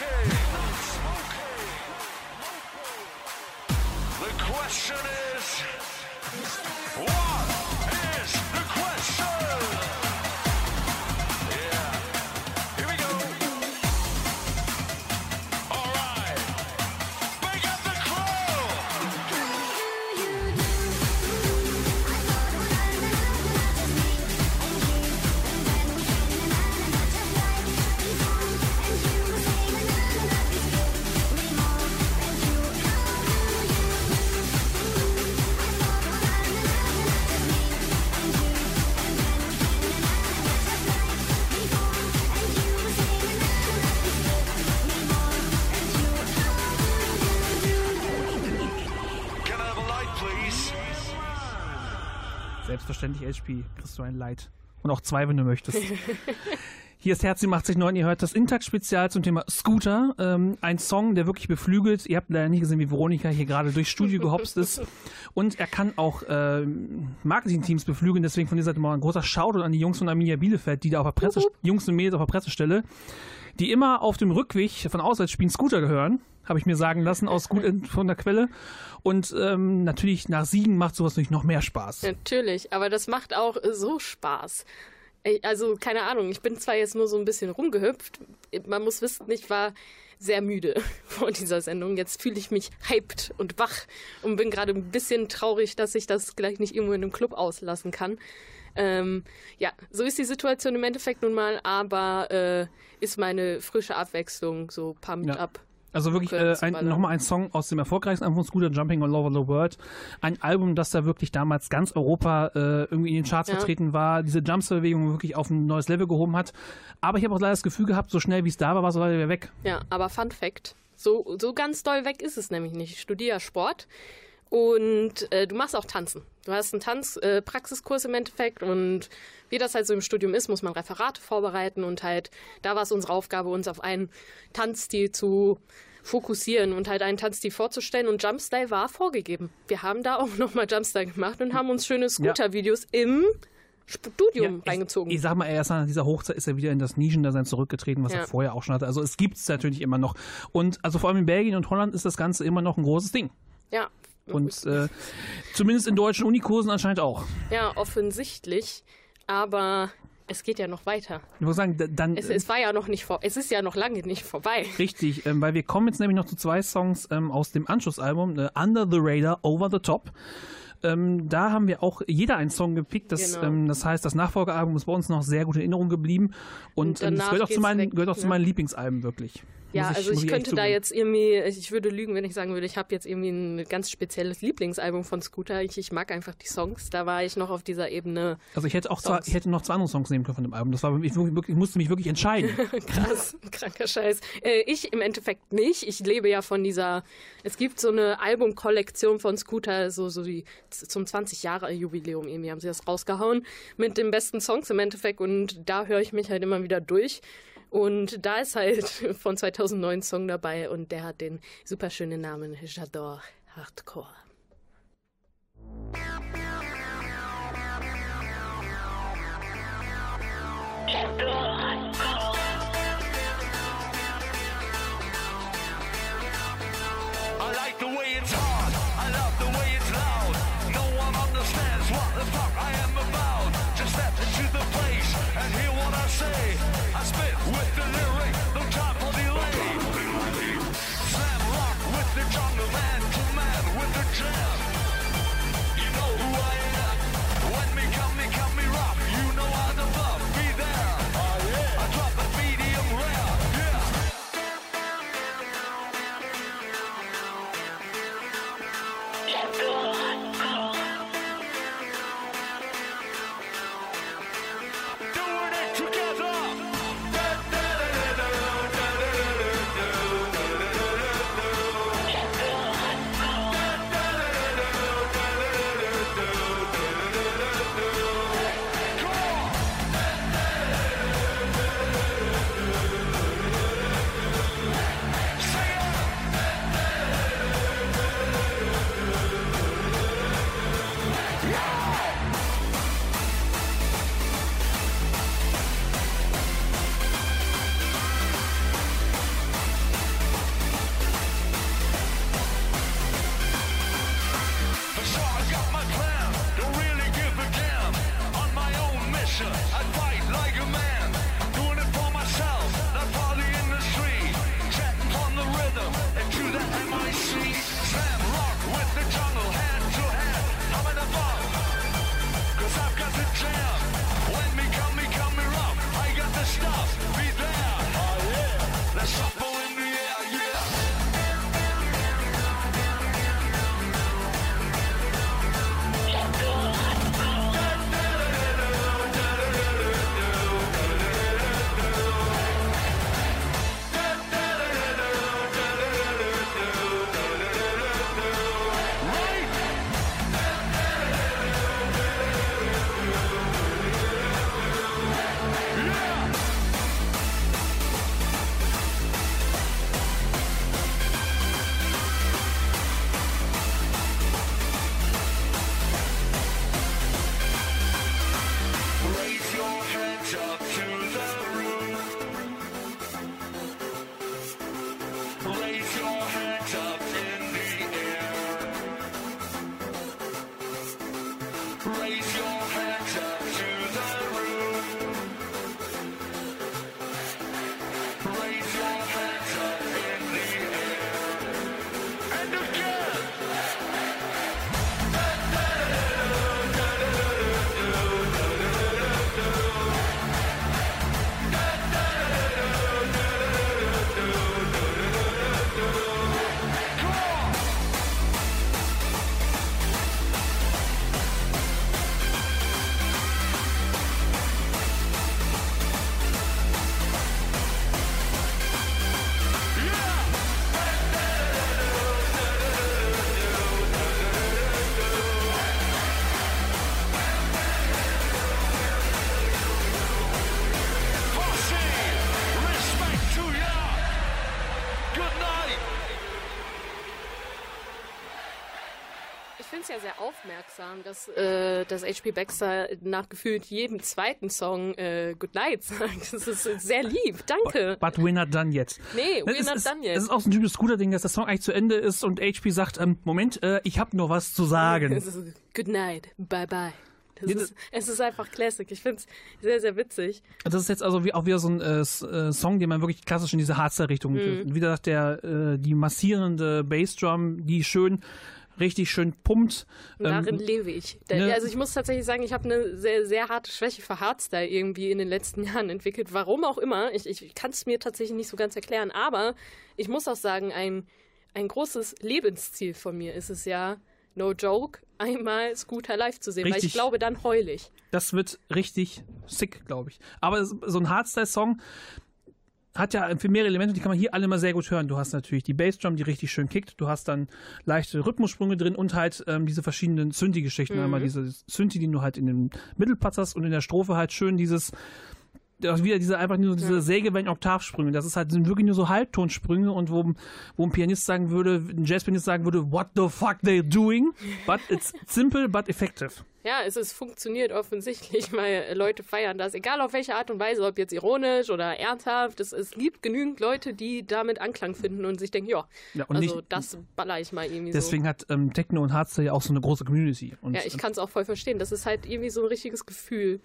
Cage. HP, kriegst du ein Light. Und auch zwei, wenn du möchtest. (laughs) Hier ist Herz 89, ihr hört das Intakt-Spezial zum Thema Scooter. Ähm, ein Song, der wirklich beflügelt. Ihr habt leider nicht gesehen, wie Veronika hier gerade durchs Studio gehopst ist. Und er kann auch ähm, Marketing-Teams beflügeln. Deswegen von dieser Seite mal ein großer Shoutout an die Jungs von Arminia Bielefeld, die da auf der Presse, Jungs und Mädels auf der Pressestelle, die immer auf dem Rückweg von Auswärtsspielen Scooter gehören. Habe ich mir sagen lassen, aus gut von der Quelle. Und ähm, natürlich nach Siegen macht sowas natürlich noch mehr Spaß. Natürlich, aber das macht auch äh, so Spaß. Also, keine Ahnung, ich bin zwar jetzt nur so ein bisschen rumgehüpft. Man muss wissen, ich war sehr müde (laughs) vor dieser Sendung. Jetzt fühle ich mich hyped und wach und bin gerade ein bisschen traurig, dass ich das gleich nicht irgendwo in einem Club auslassen kann. Ähm, ja, so ist die Situation im Endeffekt nun mal, aber äh, ist meine frische Abwechslung so pumped Ja. up. Also wirklich äh, ein, nochmal ein Song aus dem erfolgreichsten Album von Scooter, Jumping All Over the World. Ein Album, das da wirklich damals ganz Europa äh, irgendwie in den Charts Ja. vertreten war, diese Jumpster-Bewegung wirklich auf ein neues Level gehoben hat. Aber ich habe auch leider das Gefühl gehabt, so schnell wie es da war, war es leider wieder weg. Ja, aber Fun Fact: so, so ganz doll weg ist es nämlich nicht. Ich studiere ja Sport und äh, du machst auch Tanzen. Du hast einen Tanzpraxiskurs äh, im Endeffekt und wie das halt so im Studium ist, muss man Referate vorbereiten und halt, da war es unsere Aufgabe, uns auf einen Tanzstil zu fokussieren und halt einen Tanzstil vorzustellen und Jumpstyle war vorgegeben. Wir haben da auch (laughs) nochmal Jumpstyle gemacht und haben uns schöne Scooter-Videos im Studium ich, reingezogen. ich sag mal, erst nach dieser Hochzeit ist er wieder in das Nischendasein zurückgetreten, was Ja. er vorher auch schon hatte. Also es gibt es natürlich immer noch. Und also vor allem in Belgien und Holland ist das Ganze immer noch ein großes Ding. ja. Und äh, zumindest in deutschen Unikursen anscheinend auch. Ja, offensichtlich. Aber es geht ja noch weiter. Ich muss sagen, da- dann Es, es war ja noch nicht vor. Es ist ja noch lange nicht vorbei. Richtig, ähm, weil wir kommen jetzt nämlich noch zu zwei Songs ähm, aus dem Anschlussalbum, äh, Under the Radar, Over the Top. Ähm, da haben wir auch jeder einen Song gepickt. Das, Genau. ähm, das heißt, das Nachfolgealbum ist bei uns noch sehr gut in Erinnerung geblieben. Und, Und ähm, das gehört auch, zu meinen, weg, gehört auch zu ne? meinen Lieblingsalben, wirklich. Ja, Muss also ich könnte da jetzt irgendwie, ich würde lügen, wenn ich sagen würde, ich habe jetzt irgendwie ein ganz spezielles Lieblingsalbum von Scooter. Ich, ich mag einfach die Songs. Da war ich noch auf dieser Ebene Also ich hätte auch zwei, Songs. ich hätte noch zwei andere Songs nehmen können von dem Album. Das war ich, wirklich, ich musste mich wirklich entscheiden. (laughs) krass, kranker Scheiß. Äh, ich im Endeffekt nicht. Ich lebe ja von dieser, es gibt so eine Albumkollektion von Scooter, so, so die zum 20 Jahre Jubiläum irgendwie haben sie das rausgehauen mit den besten Songs im Endeffekt und da höre ich mich halt immer wieder durch. Und da ist halt (laughs) von 2009 ein Song dabei und der hat den super schönen Namen J'adore Hardcore. I like the way it's hard. Ja sehr aufmerksam, dass, äh, dass H.P. Baxter nach gefühlt jedem zweiten Song äh, Good Night sagt. Das ist sehr lieb. Danke. But we're not done yet. Nee, we're ist, not done yet. Das ist auch so ein typisches Scooter-Ding, dass der Song eigentlich zu Ende ist und HP sagt, ähm, Moment, äh, ich habe noch was zu sagen. Es ist Good Night. Bye bye. Das Ja, ist, es ist einfach Classic. Ich finde es sehr, sehr witzig. Das ist jetzt also wie, auch wieder so ein äh, äh, Song, den man wirklich klassisch in diese Hardstyle-Richtung mhm. Wie gesagt, der, äh, die massierende Bassdrum, die schön, richtig schön pumpt. Darin Ähm, lebe ich. Ne- Also ich muss tatsächlich sagen, ich habe eine sehr, sehr harte Schwäche für Hardstyle irgendwie in den letzten (laughs) Jahren entwickelt. Warum auch immer. Ich, ich kann es mir tatsächlich nicht so ganz erklären. Aber ich muss auch sagen, ein, ein großes Lebensziel von mir ist es ja, no joke, einmal Scooter live zu sehen. Weil Richtig. ich glaube, dann heul ich. Das wird richtig sick, glaube ich. Aber so ein Hardstyle-Song hat ja mehrere Elemente, die kann man hier alle mal sehr gut hören. Du hast natürlich die Bassdrum, die richtig schön kickt. Du hast dann leichte Rhythmussprünge drin und halt ähm, diese verschiedenen Synthi-Geschichten. Einmal diese Synthi, die du halt in dem Mittelplatz hast und in der Strophe halt schön dieses wieder diese einfach nur diese Sägewellen-Oktavsprünge. Das ist halt sind wirklich nur so Halbtonsprünge und wo, wo ein Pianist sagen würde, ein Jazzpianist sagen würde, what the fuck they doing? But it's simple but effective. Ja, es, es funktioniert offensichtlich, (laughs) weil Leute feiern das, egal auf welche Art und Weise, ob jetzt ironisch oder ernsthaft. Es, es gibt genügend Leute, die damit Anklang finden und sich denken, ja, Ja, also nicht- das baller ich mal irgendwie Deswegen hat ähm, Techno und Hardstyle ja auch so eine große Community. Und, so. Ja, ich kann es auch voll verstehen. Das ist halt irgendwie so ein richtiges Gefühl.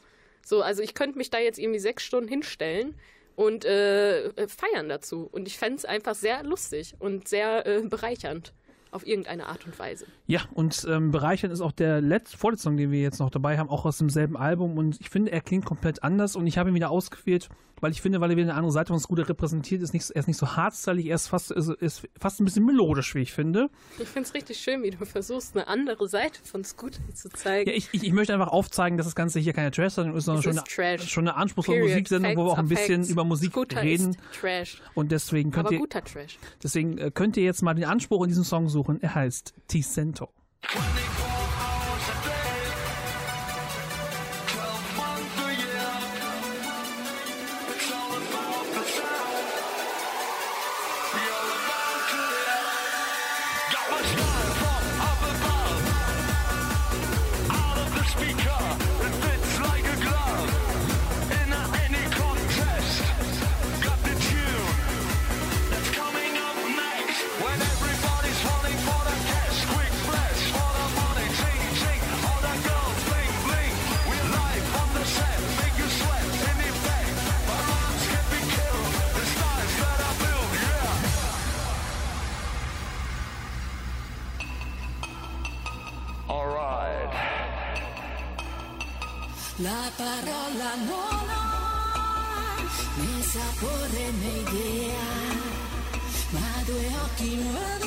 So, also ich könnte mich da jetzt irgendwie sechs Stunden hinstellen und äh, feiern dazu. Und ich fände es einfach sehr lustig und sehr äh, bereichernd. Auf irgendeine Art und Weise. Ja, und ähm, bereichernd ist auch der letzte, Song, den wir jetzt noch dabei haben, auch aus demselben Album. Und ich finde, er klingt komplett anders. Und ich habe ihn wieder ausgewählt, weil ich finde, weil er wieder eine andere Seite von Scooter repräsentiert, ist nicht, er ist nicht so hardstylig, er ist fast, ist, ist fast ein bisschen melodisch, wie ich finde. Ich finde es richtig schön, wie du versuchst, eine andere Seite von Scooter zu zeigen. Ja, ich, ich, ich möchte einfach aufzeigen, dass das Ganze hier keine Trash-Sendung ist, sondern schon ist eine, schon eine anspruchsvolle Period. Musiksendung, wo wir auch ein Facts bisschen facts. über Musik Scooter reden. Trash. Und deswegen könnt Aber ihr, guter Trash. deswegen äh, könnt ihr jetzt mal den Anspruch in diesem Song suchen. Er heißt T-Cento. When they vorrei un'idea, ma due occhi nuovi.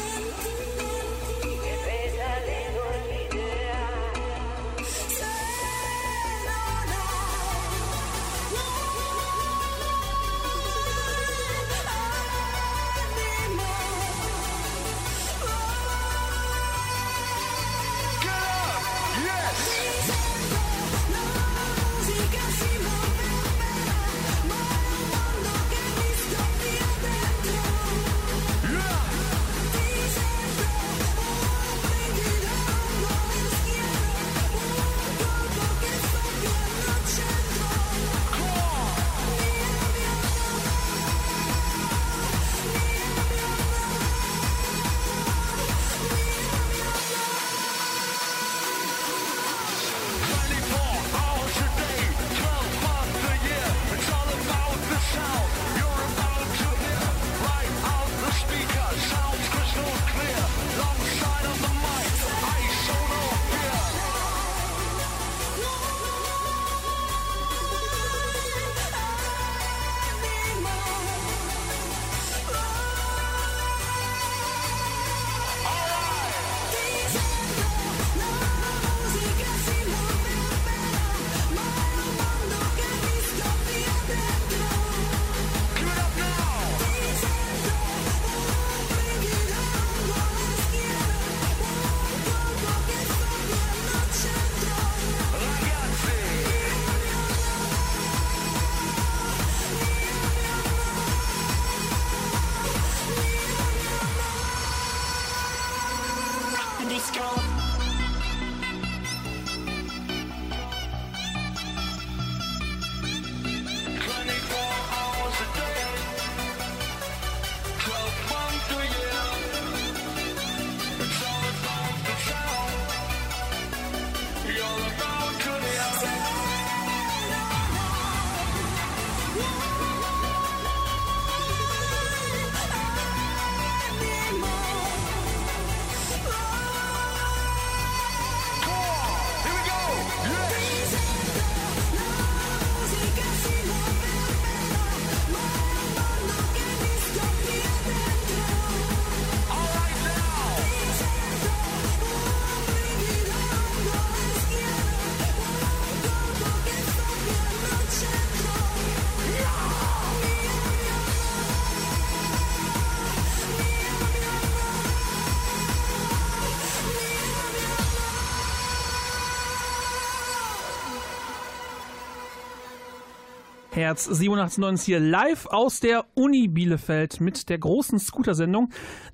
Herz 87.9 hier live aus der Uni Bielefeld mit der großen Scooter-Sendung.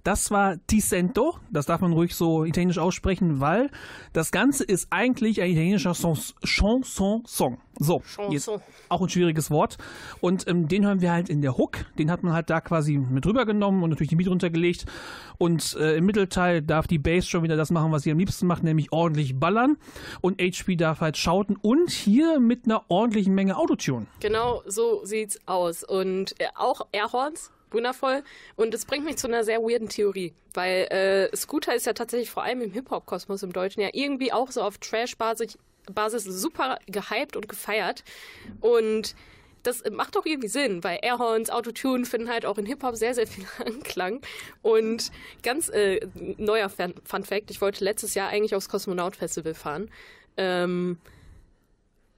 Das war Ticento, das darf man ruhig so italienisch aussprechen, weil das Ganze ist eigentlich ein italienischer Son- Chanson-Song. So, jetzt Chanson. auch ein schwieriges Wort. Und ähm, den hören wir halt in der Hook. Den hat man halt da quasi mit rübergenommen und natürlich die Beat runtergelegt. Und äh, im Mittelteil darf die Bass schon wieder das machen, was sie am liebsten macht, nämlich ordentlich ballern. Und HP darf halt schauten und hier mit einer ordentlichen Menge Autotune. Genau so sieht's aus. Und äh, auch Airhorns, wundervoll. Und es bringt mich zu einer sehr weirden Theorie, weil äh, Scooter ist ja tatsächlich vor allem im Hip-Hop-Kosmos im Deutschen ja irgendwie auch so auf Trash-Basis Basis super gehypt und gefeiert. Und das macht doch irgendwie Sinn, weil Airhorns, Autotune finden halt auch in Hip-Hop sehr, sehr viel (laughs) Anklang. Und ganz äh, neuer Fun, Fun Fact, ich wollte letztes Jahr eigentlich aufs Kosmonaut Festival fahren. Ähm,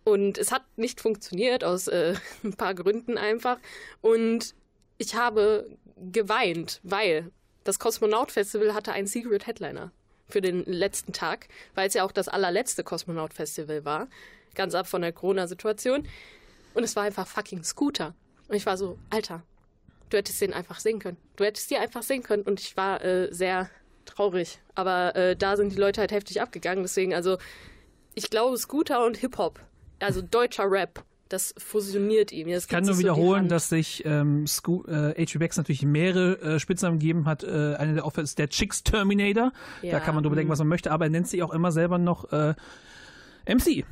und es hat nicht funktioniert aus äh, (laughs) ein paar Gründen einfach. Und ich habe geweint, weil das Kosmonaut Festival hatte einen Secret Headliner für den letzten Tag, weil es ja auch das allerletzte Kosmonaut Festival war. Ganz ab von der Corona-Situation. Und es war einfach fucking Scooter. Und ich war so, Alter, du hättest den einfach sehen können. Du hättest die einfach sehen können. Und ich war äh, sehr traurig. Aber äh, da sind die Leute halt heftig abgegangen. Deswegen, also, ich glaube, Scooter und Hip-Hop, also deutscher Rap, das fusioniert ihm. Das Ich kann nur so wiederholen, Hand. dass sich ähm, Sco äh, H.P. Becks natürlich mehrere äh, Spitznamen gegeben hat. Äh, eine der Opfer ist der Chicks Terminator. Da Ja, kann man drüber denken, was man möchte, aber er nennt sich auch immer selber noch äh, MC.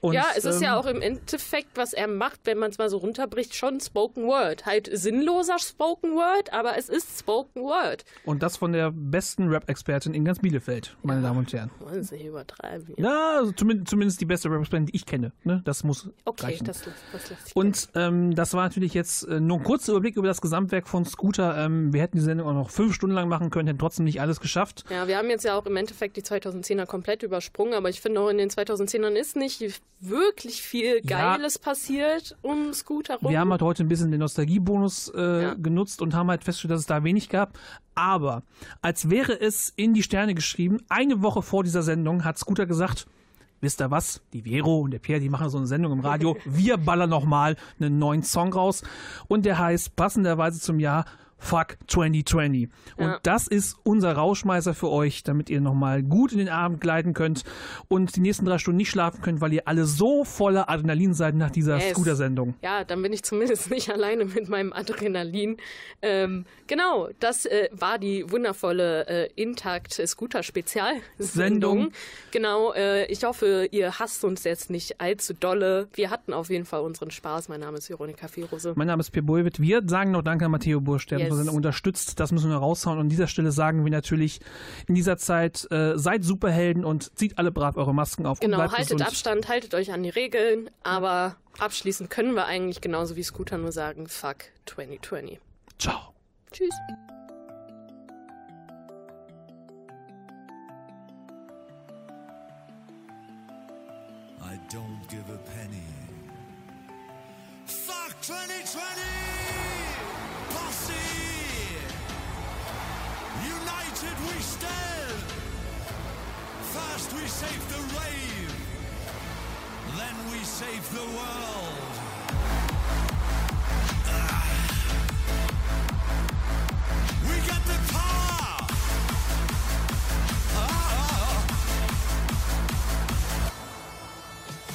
Und, ja, es ist ja ähm, auch im Endeffekt, was er macht, wenn man es mal so runterbricht, schon Spoken Word. Halt sinnloser Spoken Word, aber es ist Spoken Word. Und das von der besten Rap-Expertin in ganz Bielefeld, meine Damen und Herren. Wollen Sie nicht übertreiben. hier. Ja, also zumindest, zumindest die beste Rap-Expertin, die ich kenne. Ne? Das muss okay, reichen. das, das lasse ich. Und ähm, das war natürlich jetzt äh, nur ein kurzer Überblick über das Gesamtwerk von Scooter. Ähm, wir hätten die Sendung auch noch fünf Stunden lang machen können, hätten trotzdem nicht alles geschafft. Ja, wir haben jetzt ja auch im Endeffekt die 2010er komplett übersprungen, aber ich finde auch in den 2010ern ist nicht wirklich viel Ja. Geiles passiert um Scooter rum. Wir haben halt heute ein bisschen den Nostalgiebonus äh, Ja. genutzt und haben halt festgestellt, dass es da wenig gab. Aber als wäre es in die Sterne geschrieben, eine Woche vor dieser Sendung hat Scooter gesagt, wisst ihr was, die Vero und der Pierre, die machen so eine Sendung im Radio, (laughs) wir ballern nochmal einen neuen Song raus und der heißt passenderweise zum Jahr Fuck 2020. Und Ja. das ist unser Rauschmeißer für euch, damit ihr nochmal gut in den Abend gleiten könnt und die nächsten drei Stunden nicht schlafen könnt, weil ihr alle so voller Adrenalin seid nach dieser Yes. Scooter-Sendung. Ja, dann bin ich zumindest (laughs) nicht alleine mit meinem Adrenalin. Ähm, genau, das äh, war die wundervolle äh, Intakt Scooter Spezialsendung. Sendung. Genau, äh, ich hoffe, ihr hasst uns jetzt nicht allzu dolle. Wir hatten auf jeden Fall unseren Spaß. Mein Name ist Veronika Fierose. Mein Name ist Pierre Bulwitt. Wir sagen noch Danke an Matteo Bursch, der Yes. unterstützt. Das müssen wir raushauen. Und an dieser Stelle sagen wir natürlich in dieser Zeit, äh, seid Superhelden und zieht alle brav eure Masken auf. Genau, und bleibt haltet gesund. Abstand, haltet euch an die Regeln, aber abschließend können wir eigentlich genauso wie Scooter nur sagen, fuck 2020. Ciao. Tschüss. I don't give a penny. Fuck 2020! We stand! First we save the rave, then we save the world. We got the power!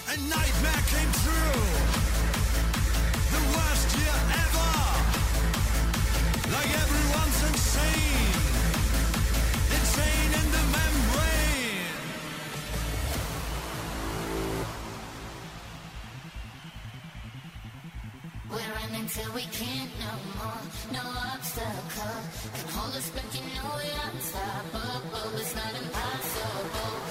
A nightmare came true. The worst year ever. Like everyone's. Insane till we can't no more. No obstacle can hold us back. You know we're unstoppable. It's not impossible.